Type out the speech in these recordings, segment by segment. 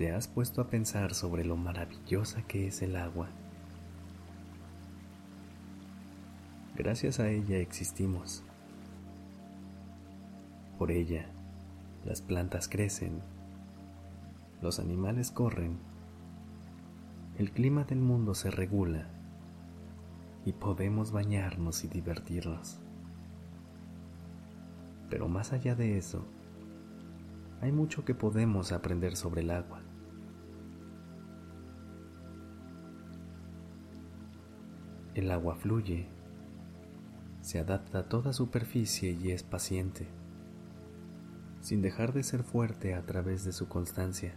¿Te has puesto a pensar sobre lo maravillosa que es el agua? Gracias a ella existimos. Por ella, las plantas crecen, los animales corren, el clima del mundo se regula y podemos bañarnos y divertirnos. Pero más allá de eso, hay mucho que podemos aprender sobre el agua. El agua fluye, se adapta a toda superficie y es paciente, sin dejar de ser fuerte a través de su constancia.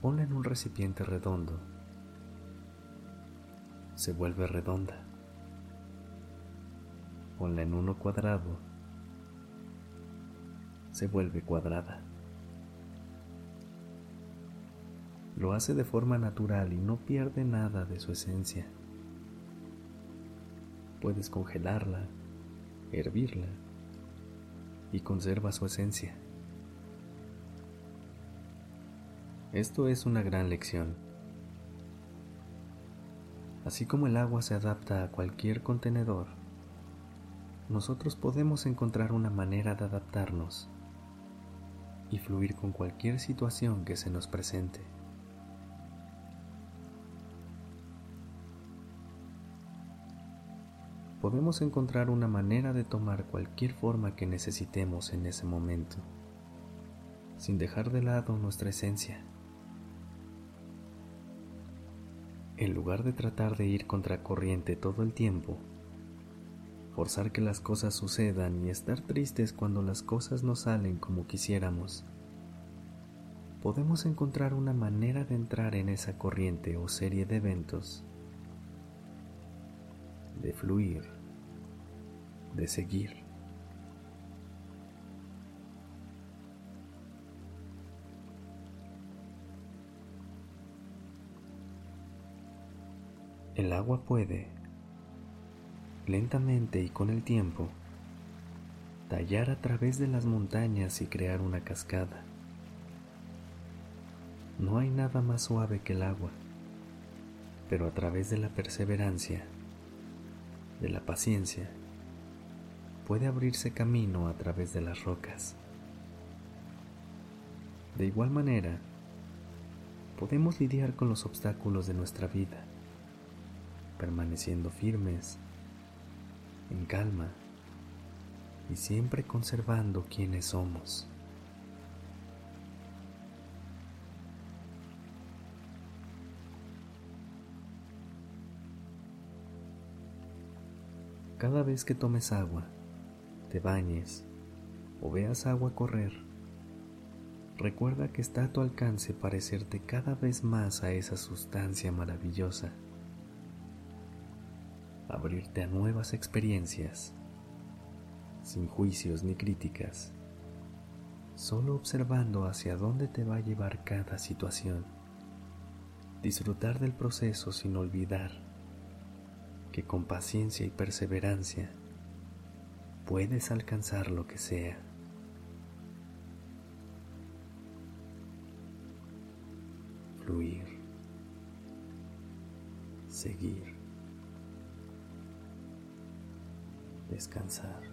Ponla en un recipiente redondo, se vuelve redonda. Ponla en uno cuadrado, se vuelve cuadrada. Lo hace de forma natural y no pierde nada de su esencia. Puedes congelarla, hervirla y conserva su esencia. Esto es una gran lección. Así como el agua se adapta a cualquier contenedor, nosotros podemos encontrar una manera de adaptarnos y fluir con cualquier situación que se nos presente. Podemos encontrar una manera de tomar cualquier forma que necesitemos en ese momento, sin dejar de lado nuestra esencia. En lugar de tratar de ir contracorriente todo el tiempo, forzar que las cosas sucedan y estar tristes cuando las cosas no salen como quisiéramos, podemos encontrar una manera de entrar en esa corriente o serie de eventos de fluir, de seguir. El agua puede, lentamente y con el tiempo, tallar a través de las montañas y crear una cascada. No hay nada más suave que el agua, pero a través de la perseverancia de la paciencia, puede abrirse camino a través de las rocas. De igual manera, podemos lidiar con los obstáculos de nuestra vida, permaneciendo firmes, en calma y siempre conservando quienes somos. Cada vez que tomes agua, te bañes o veas agua correr, recuerda que está a tu alcance parecerte cada vez más a esa sustancia maravillosa, abrirte a nuevas experiencias, sin juicios ni críticas, solo observando hacia dónde te va a llevar cada situación. Disfrutar del proceso sin olvidar que con paciencia y perseverancia puedes alcanzar lo que sea. Fluir. Seguir. Descansar.